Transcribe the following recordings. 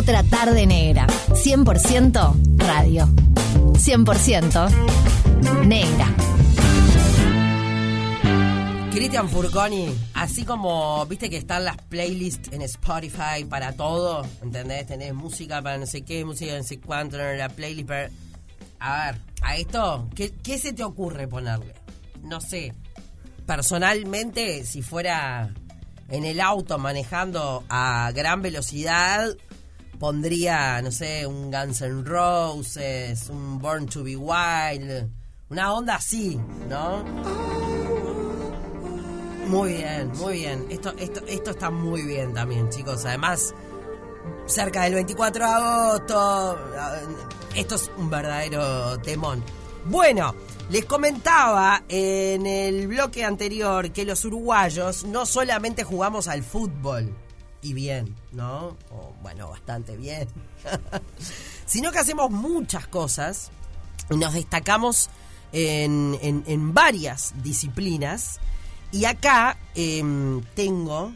Otra tarde negra. 100% radio. 100% negra. Cristian Furconi, así como viste que están las playlists en Spotify para todo, ¿entendés? Tenés música para no sé qué, música no sé cuánto, la playlist para... A ver, a esto, ¿qué, ¿qué se te ocurre ponerle? No sé, personalmente, si fuera en el auto manejando a gran velocidad, pondría, no sé, un Guns N' Roses, un Born to Be Wild, una onda así, ¿no? Muy bien, muy bien. Esto, esto, esto está muy bien también, chicos. Además, cerca del 24 de agosto, esto es un verdadero temón. Bueno, les comentaba en el bloque anterior que los uruguayos no solamente jugamos al fútbol, y bien, ¿no? O, bueno, bastante bien, sino que hacemos muchas cosas y nos destacamos en, en, en varias disciplinas. Y acá em, tengo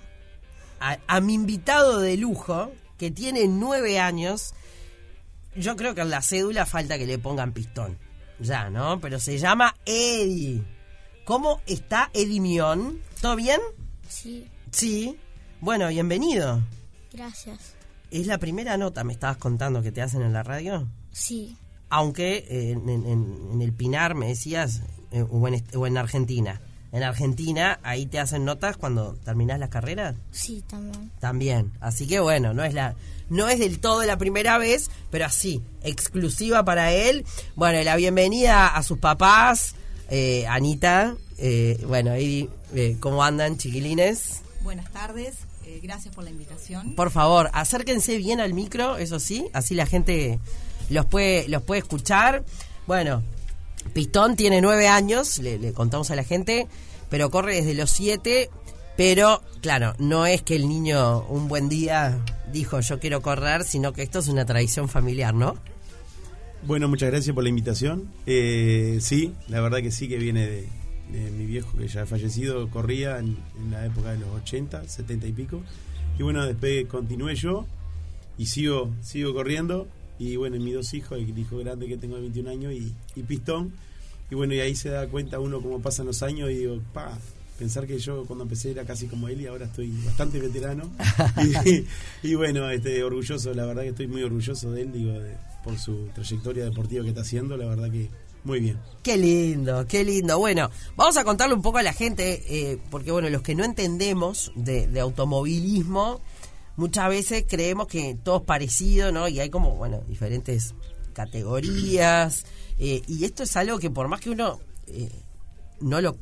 a, a mi invitado de lujo, que tiene nueve años. Yo creo que en la cédula falta que le pongan pistón ya, ¿no? Pero se llama Eddie. ¿Cómo está Eddie Mion? ¿Todo bien? Sí, Sí. Bueno, bienvenido. gracias. ¿Es la primera nota, me estabas contando, que te hacen en la radio? Sí, Aunque eh, en, en- en el Pinar me decías, eh, o, en, est- o en Argentina. En Argentina, ahí te hacen notas cuando terminás la carrera. sí, también. También. Así que bueno, no es la no es del todo la primera vez, pero así, exclusiva para él. Bueno, la bienvenida a sus papás, eh, Anita, eh, bueno, Eddie, eh, ¿cómo andan, chiquilines? Buenas tardes, eh, gracias por la invitación. Por favor, acérquense bien al micro, eso sí, así la gente los puede, los puede escuchar. Bueno, Pistón tiene nueve años, le, le contamos a la gente, pero corre desde los siete. Pero, claro, no es que el niño un buen día dijo yo quiero correr, sino que esto es una tradición familiar, ¿no? Bueno, muchas gracias por la invitación. Eh, sí, la verdad que sí que viene de, mi viejo que ya ha fallecido, corría en, en la época de los 80, 70 y pico. Y bueno, después continué yo y sigo, sigo corriendo. Y bueno, mis dos hijos, el hijo grande que tengo de 21 años y, y Pistón. Y bueno, y ahí se da cuenta uno cómo pasan los años y digo, pa, pensar que yo cuando empecé era casi como él y ahora estoy bastante veterano. y, y bueno, este, orgulloso, la verdad que estoy muy orgulloso de él, digo, de- por su trayectoria deportiva que está haciendo, la verdad que muy bien. Qué lindo, qué lindo. Bueno, vamos a contarle un poco a la gente, eh, porque bueno, los que no entendemos de, de automovilismo, muchas veces creemos que todo es parecido, ¿no? Y hay como, bueno, diferentes categorías. eh, y esto es algo que por más que uno eh, no lo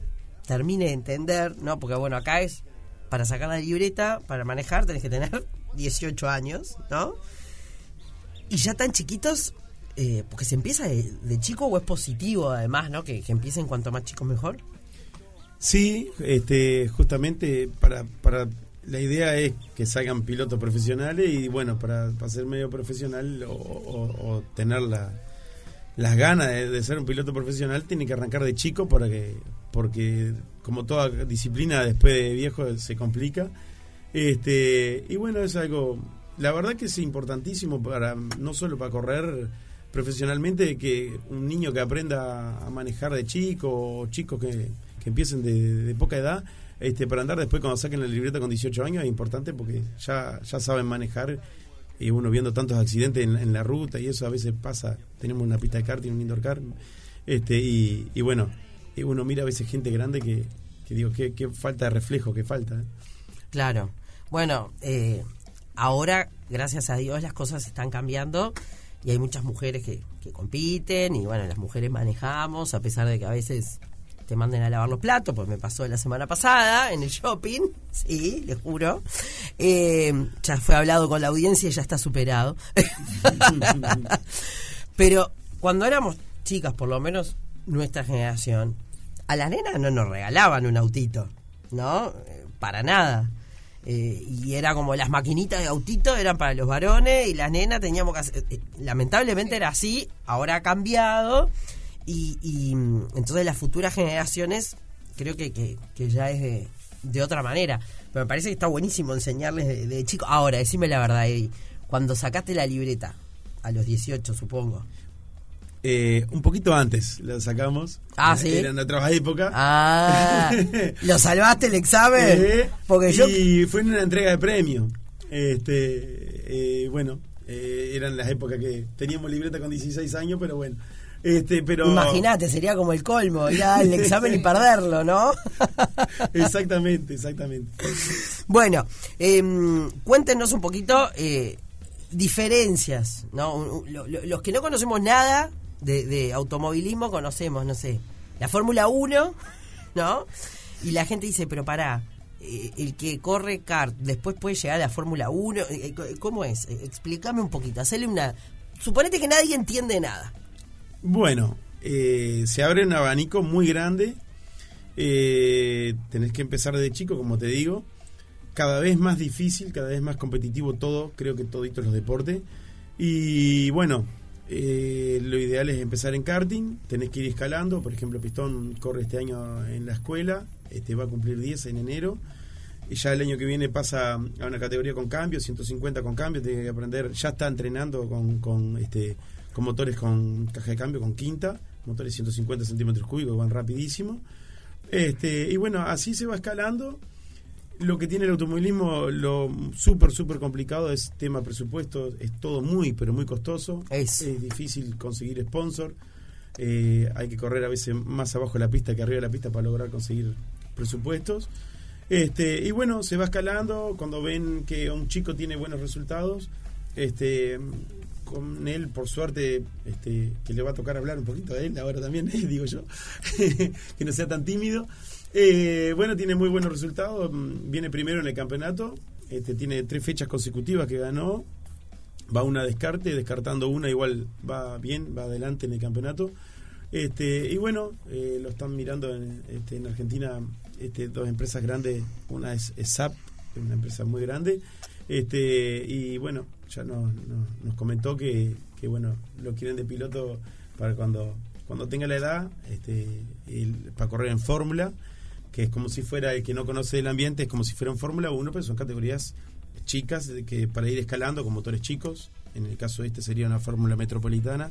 termine de entender, ¿no? Porque bueno, acá es para sacar la libreta, para manejar, tenés que tener 18 años, ¿no? Y ya tan chiquitos, eh, porque se empieza de, chico o es positivo además, ¿no? Que, empiecen cuanto más chicos mejor. Sí, este, justamente para, para la idea es que salgan pilotos profesionales y bueno, para, para ser medio profesional o tener la- las ganas de, de ser un piloto profesional tiene que arrancar de chico para que, porque como toda disciplina después de viejo se complica. Este, y bueno, es algo, la verdad que es importantísimo para, no solo para correr profesionalmente, que un niño que aprenda a manejar de chico, o chicos que, que empiecen de, de poca edad, este, para andar después cuando saquen la libreta con 18 años es importante porque ya, ya saben manejar y uno viendo tantos accidentes en, en la ruta y eso a veces pasa, tenemos una pista de karting, un indoor car, este, y, y bueno, y uno mira a veces gente grande que, que digo, qué, qué falta de reflejo, qué falta. ¿eh? Claro. Bueno, eh, ahora, gracias a Dios, las cosas están cambiando y hay muchas mujeres que, que compiten y bueno, las mujeres manejamos, a pesar de que a veces te manden a lavar los platos, pues me pasó la semana pasada en el shopping, sí, les juro. Eh, ya fue hablado con la audiencia y ya está superado. Pero cuando éramos chicas, por lo menos nuestra generación, a las nenas no nos regalaban un autito, ¿no? Eh, Para nada. Eh, y era como las maquinitas de autito eran para los varones y las nenas teníamos que hacer. eh, lamentablemente era así, ahora ha cambiado. Y, y, mm, entonces las futuras generaciones creo que, que, ya es de, de otra manera. Pero me parece que está buenísimo enseñarles de, de chico. Ahora, decime la verdad, Eddie, cuando sacaste la libreta, a los 18 supongo. Eh, un poquito antes la sacamos. Ah, ¿sí? Era en otra época. Ah, ¿lo salvaste el examen? Eh, Porque yo... y fue en una entrega de premio. Este, eh, bueno, eh, eran las épocas que teníamos libreta con 16 años, pero bueno. Este, pero Imagínate, sería como el colmo, ir al examen y perderlo, ¿no? exactamente, exactamente. Bueno, em, cuéntenos un poquito eh, diferencias, ¿no? Lo- lo- Los que no conocemos nada de, de automovilismo conocemos, no sé, la Fórmula 1, ¿no? Y la gente dice, pero pará, eh, el que corre kart después puede llegar a la Fórmula 1, eh, eh, ¿cómo es? Explícame un poquito, hacerle una... Suponete que nadie entiende nada. Bueno, se abre un abanico muy grande. Tenés que empezar desde chico, como te digo. Cada vez más difícil, cada vez más competitivo todo, creo que toditos los deportes. Y bueno, eh, lo ideal es empezar en karting, tenés que ir escalando. Por ejemplo, Pistón corre este año en la escuela, este va a cumplir 10 en enero. Y ya el año que viene pasa a una categoría con cambio, 150 con cambio, tiene que aprender, ya está entrenando con, este, con motores con caja de cambio, con quinta, motores 150 centímetros cúbicos, van rapidísimo. Este, y bueno, así se va escalando. Lo que tiene el automovilismo, lo súper, súper complicado es tema presupuesto, es todo muy, pero muy costoso. Es. difícil conseguir sponsor. Eh, hay que correr a veces más abajo de la pista que arriba de la pista para lograr conseguir presupuestos. Este, y bueno, se va escalando. Cuando ven que un chico tiene buenos resultados, este, con él, por suerte, este, que le va a tocar hablar un poquito de él ahora también, digo yo, que no sea tan tímido. Eh, bueno, tiene muy buenos resultados. mm, Viene primero en el campeonato. Este, tiene tres fechas consecutivas que ganó. Va una descarte, descartando una, igual va bien, va adelante en el campeonato. Este, y bueno, eh, lo están mirando en, este, en Argentina este, dos empresas grandes. Una es, es SAP, una empresa muy grande. Este, y bueno, ya nos, nos, comentó que, que bueno, lo quieren de piloto para cuando, cuando tenga la edad, este, para correr en fórmula, que es como si fuera el que no conoce el ambiente, es como si fuera en Fórmula 1, pero son categorías chicas que para ir escalando con motores chicos. En el caso de este sería una fórmula metropolitana.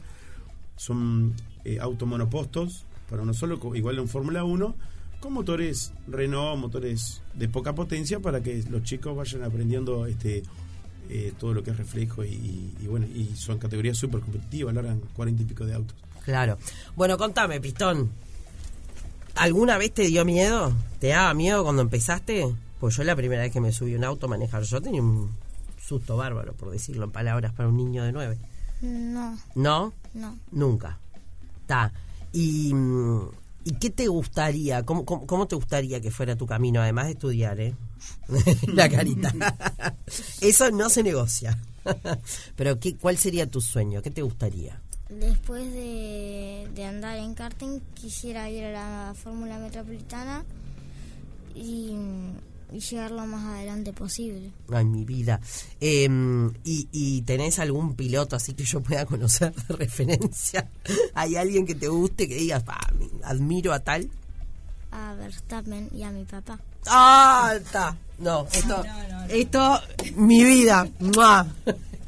Son eh, automonopostos para uno solo, igual en Fórmula 1, con motores Renault, motores de poca potencia para que los chicos vayan aprendiendo este eh, todo lo que es reflejo y, bueno, y son categorías súper competitivas, largan cuarenta y pico de autos. Claro. Bueno, contame, Pistón. ¿Alguna vez te dio miedo? ¿Te daba miedo cuando empezaste? Pues yo la primera vez que me subí a un auto a manejar, yo tenía un susto bárbaro, por decirlo en palabras, para un niño de nueve. No, ¿No? no. Nunca. Está. ¿Y, mm, ¿Y qué te gustaría? ¿Cómo, cómo, cómo te gustaría que fuera tu camino, además de estudiar, eh? La carita. Eso no se negocia. Pero ¿qué, ¿cuál sería tu sueño? ¿Qué te gustaría? Después de, de andar en karting, quisiera ir a la Fórmula Metropolitana y, y llegar lo más adelante posible. Ay, mi vida. Eh, ¿y, ¿Y tenés algún piloto así que yo pueda conocer de referencia? ¿Hay alguien que te guste, que digas, "Pa, admiro a tal? A Verstappen y a mi papá. ¡Ah! Está. No, esto, esto, mi vida. ¡Mua!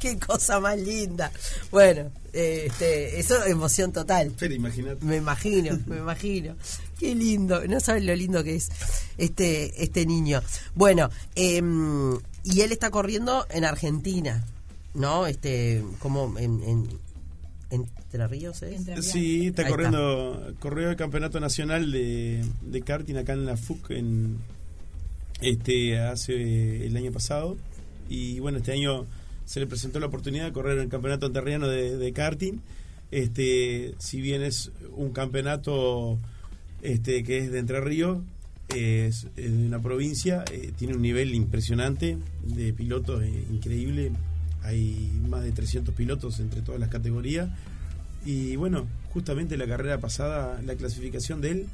¡Qué cosa más linda! Bueno, eh, este, eso es emoción total. Pero imagínate. Me imagino, me imagino. Qué lindo, no sabes lo lindo que es este este niño. Bueno, em, y él está corriendo en Argentina, ¿no? Este, como en, en Entre Ríos. Entre- Sí, está Ahí corriendo, corrió el campeonato nacional de, de karting acá en la FUC en, este, hace el año pasado. Y bueno, este año se le presentó la oportunidad de correr el campeonato terriano de, karting. Este, si bien es un campeonato este, que es de Entre Ríos, es, es de una provincia, eh, tiene un nivel impresionante de pilotos eh, increíble. Hay más de 300 pilotos entre todas las categorías. Y bueno, justamente la carrera pasada, la clasificación de él,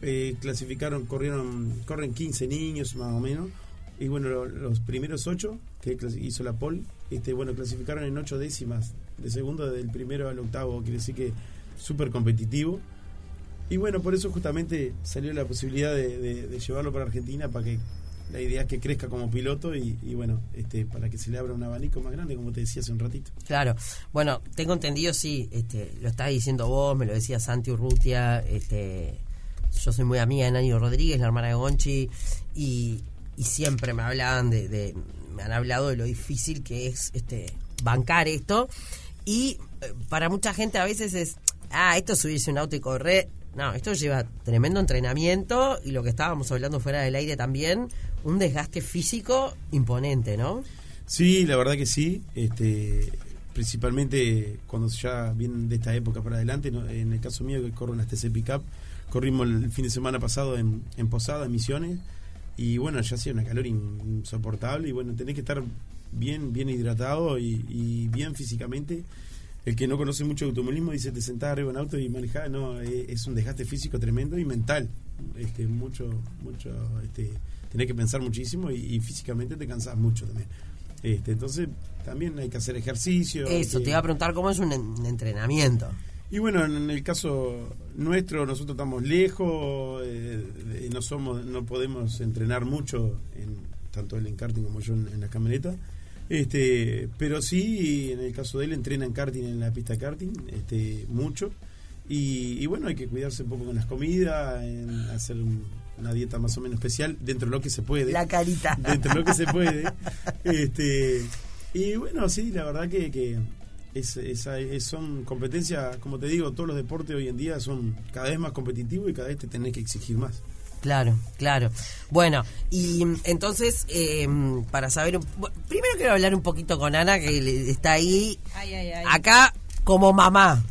eh, clasificaron, corrieron, corren 15 niños más o menos. Y bueno, lo- los primeros 8 que hizo la pole, este, bueno, clasificaron en 8 décimas de segundo del primero al octavo, quiere decir que súper competitivo. Y bueno, por eso justamente salió la posibilidad de llevarlo para Argentina para que la idea es que crezca como piloto y, bueno, este, para que se le abra un abanico más grande, como te decía hace un ratito. Claro, bueno, tengo entendido, sí, este, lo estás diciendo vos, me lo decía Santi Urrutia, este, yo soy muy amiga de Nani Rodríguez, la hermana de Gonchi, y, siempre me hablaban de, me han hablado de lo difícil que es este bancar esto, y eh, para mucha gente a veces es, ah, esto es subirse un auto y correr, no, esto lleva tremendo entrenamiento y lo que estábamos hablando fuera del aire también, un desgaste físico imponente, ¿no? Sí, la verdad que sí. Este, principalmente cuando ya vienen de esta época para adelante, en el caso mío que corro en la TC Pickup, corrimos el fin de semana pasado en, Posada, en Misiones, y bueno, ya hacía una calor insoportable y bueno, tenés que estar bien, bien hidratado y bien físicamente el que no conoce mucho automovilismo dice te sentás arriba en auto y manejás, no, eh, es un desgaste físico tremendo y mental, este, mucho, mucho, este, tenés que pensar muchísimo y, físicamente te cansás mucho también. Este, entonces también hay que hacer ejercicio. Eso, te iba a preguntar cómo es un, entrenamiento. Y bueno, en el caso nuestro, nosotros estamos lejos, eh, no somos, no podemos entrenar mucho, en, tanto él en karting como yo en la camioneta. Este, pero sí, en el caso de él, entrena en karting en la pista de karting, este, mucho. Y, bueno, hay que cuidarse un poco con las comidas, en hacer una dieta más o menos especial, dentro de lo que se puede. La carita. Dentro de lo que se puede. este, y bueno, sí, la verdad que, que es, son competencias, como te digo, todos los deportes hoy en día son cada vez más competitivos y cada vez te tenés que exigir más. Claro, claro. Bueno, y entonces, em, para saber, primero quiero hablar un poquito con Ana, que está ahí, acá como mamá,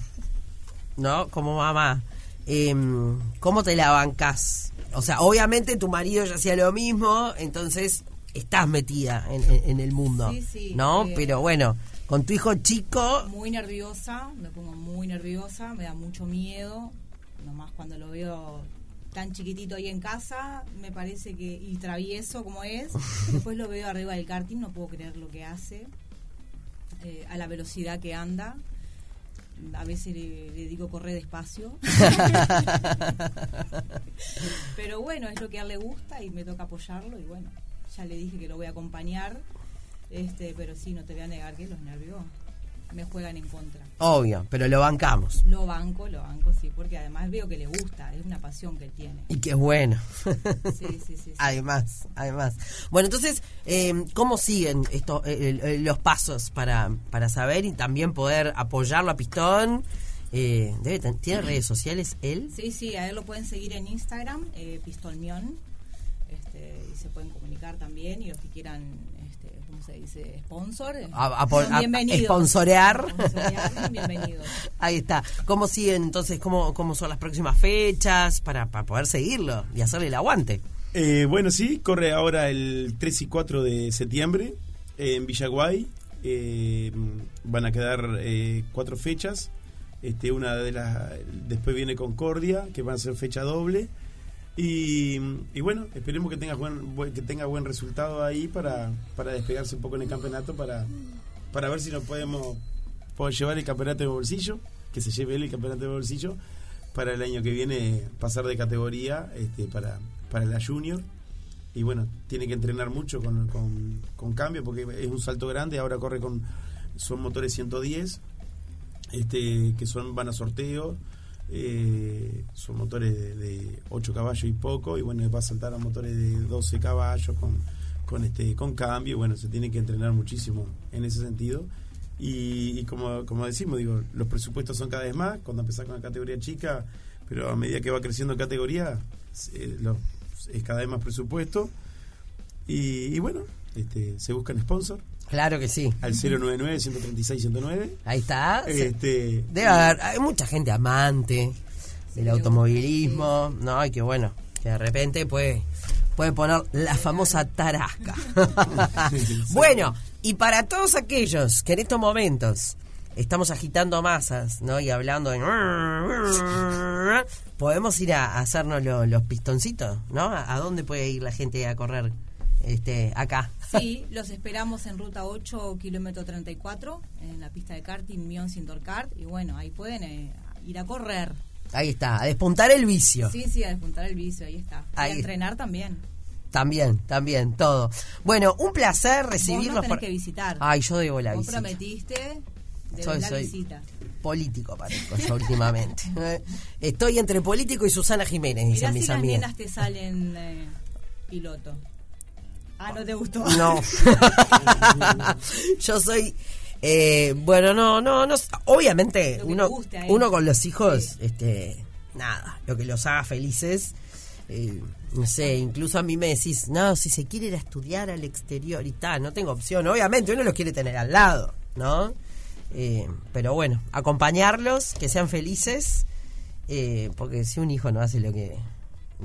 ¿no? Como mamá. Em, ¿Cómo te la bancas? O sea, obviamente tu marido ya hacía lo mismo, entonces estás metida en, el mundo, ¿no? Eh, Pero bueno, con tu hijo chico... Muy nerviosa, me pongo muy nerviosa, me da mucho miedo, nomás cuando lo veo tan chiquitito ahí en casa, me parece que, y travieso como es, después lo veo arriba del karting, no puedo creer lo que hace, eh, a la velocidad que anda. A veces le, digo corre despacio. Pero bueno, es lo que a él le gusta y me toca apoyarlo y bueno, ya le dije que lo voy a acompañar. Este, pero sí, no te voy a negar que los nervios me juegan en contra. Obvio, pero lo bancamos. Lo banco, lo banco, sí, porque además veo que le gusta, es una pasión que él tiene. Y que es bueno. Sí, sí, sí. Además, además. Bueno, entonces, eh, ¿cómo siguen estos los pasos para, para saber y también poder apoyarlo a Pistón? Eh, debe ¿Tiene redes sociales él? Sí, sí, a él lo pueden seguir en Instagram, eh, Pistolmión, este, y se pueden comunicar también y los que quieran se dice? Sponsor. A, Sponsorear. Ahí está. ¿Cómo siguen entonces? ¿Cómo, cómo son las próximas fechas para, para poder seguirlo y hacerle el aguante? Eh, bueno, sí, corre ahora el 3 y 4 de septiembre en Villaguay. Eh, van a quedar eh, cuatro fechas. Este, una de las después viene Concordia, que va a ser fecha doble. Y, bueno, esperemos que tenga buen, que tenga buen resultado ahí para, para despegarse un poco en el campeonato, para, para ver si nos podemos, llevar el campeonato de bolsillo, que se lleve él el campeonato de bolsillo, para el año que viene pasar de categoría este, para, para la junior. Y bueno, tiene que entrenar mucho con, con, con cambio porque es un salto grande, ahora corre con, son motores 110, este, que son van a sorteo eh, son motores de, 8 caballos y poco, y bueno, va a saltar a motores de 12 caballos con, con, este, con cambio, bueno, se tiene que entrenar muchísimo en ese sentido. Y, como, como decimos, digo, los presupuestos son cada vez más, cuando empezás con la categoría chica, pero a medida que va creciendo categoría, eh, es cada vez más presupuesto. Y, y bueno, este, se buscan sponsors Claro que sí. Al 099-136-109. Ahí está. Este, Debe haber, hay mucha gente amante del automovilismo, ¿no? Y que bueno, que de repente puede, puede poner la famosa tarasca. bueno, y para todos aquellos que en estos momentos estamos agitando masas, ¿no? Y hablando de... Podemos ir a, hacernos los pistoncitos, ¿no? ¿A dónde puede ir la gente a correr este, acá? Sí, los esperamos en ruta 8, kilómetro 34, en la pista de karting Mion Indoor Kart. Y bueno, ahí pueden eh, ir a correr. Ahí está, a despuntar el vicio. Sí, sí, a despuntar el vicio, ahí está. a entrenar también. También, también, todo. Bueno, un placer Vos recibirlos. nos tenés por- que visitar. Ay, yo debo la Vos visita. prometiste de la soy- visita. Político parezco yo últimamente. ¿eh? Estoy entre político y Susana Jiménez, Mirá dicen si mis las amigas. nenas te salen eh, piloto. Ah, no te gustó. No. Yo soy. eh, bueno, no, no, no. Obviamente, uno, uno con los hijos, este, nada, lo que los haga felices. eh, no sé, incluso a mí me decís, no, si se quiere ir a estudiar al exterior y tal, no tengo opción. Obviamente, uno los quiere tener al lado, ¿no? Eh, pero bueno, acompañarlos, que sean felices, eh, porque si un hijo no hace lo que.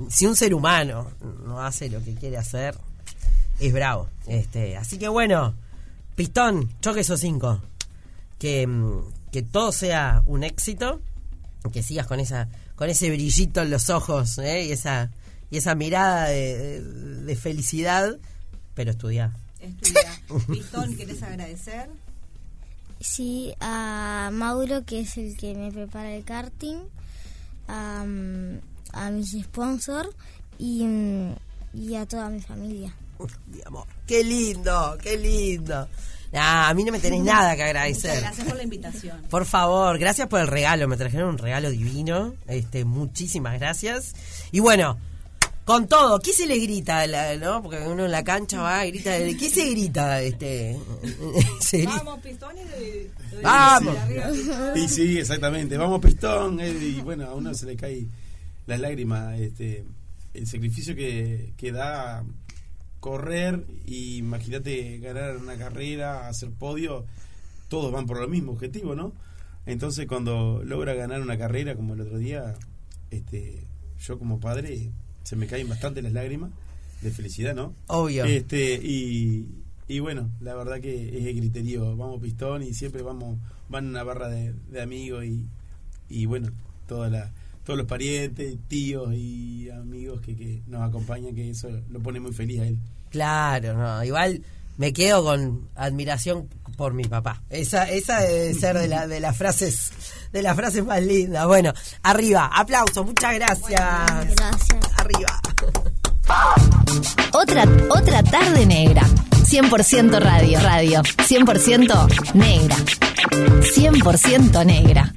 Si un ser humano no hace lo que quiere hacer, es bravo. Este, así que bueno, Pistón, choque esos cinco. Que, mm, que todo sea un éxito, que sigas con esa, con ese brillito en los ojos, ¿eh? y esa, y esa mirada de, de- felicidad, pero estudiar. Estudia. Pistón, ¿querés agradecer? Sí, a Mauro, que es el que me prepara el karting, a, mm, a mis sponsors y, mm, y a toda mi familia. Mi amor, qué lindo, qué lindo. Nah, a mí no me tenés nada que Muchas agradecer. gracias por la invitación. Por favor, gracias por el regalo. Me trajeron un regalo divino. Este, muchísimas gracias. Y bueno, con todo, ¿qué se le grita? La- ¿no? Porque uno en la cancha va y grita. ¿Qué se grita? Este, se grita- Vamos, Pistón y de- de- Vamos. Y sí, exactamente. Vamos, pistón. eh, y bueno, a uno se le cae las lágrimas. Este, el sacrificio que, que da correr y imagínate ganar una carrera, hacer podio, todos van por el mismo objetivo, ¿no? Entonces cuando logra ganar una carrera como el otro día, este, yo como padre se me caen bastante las lágrimas de felicidad, ¿no? Obvio. Este, y, y bueno, la verdad que es el criterio, vamos pistón y siempre vamos, van una barra de, de amigos y, y bueno, toda la, todos los parientes, tíos y amigos que, que nos acompañan, que eso lo pone muy feliz a él. Claro, no. Igual me quedo con admiración por mi papá. Esa, esa debe ser de, la, de las frases, de las frases más lindas. Bueno, arriba, aplauso, muchas gracias. Gracias. Arriba. Otra, otra tarde negra. 100% radio, radio. 100% negra. 100% negra.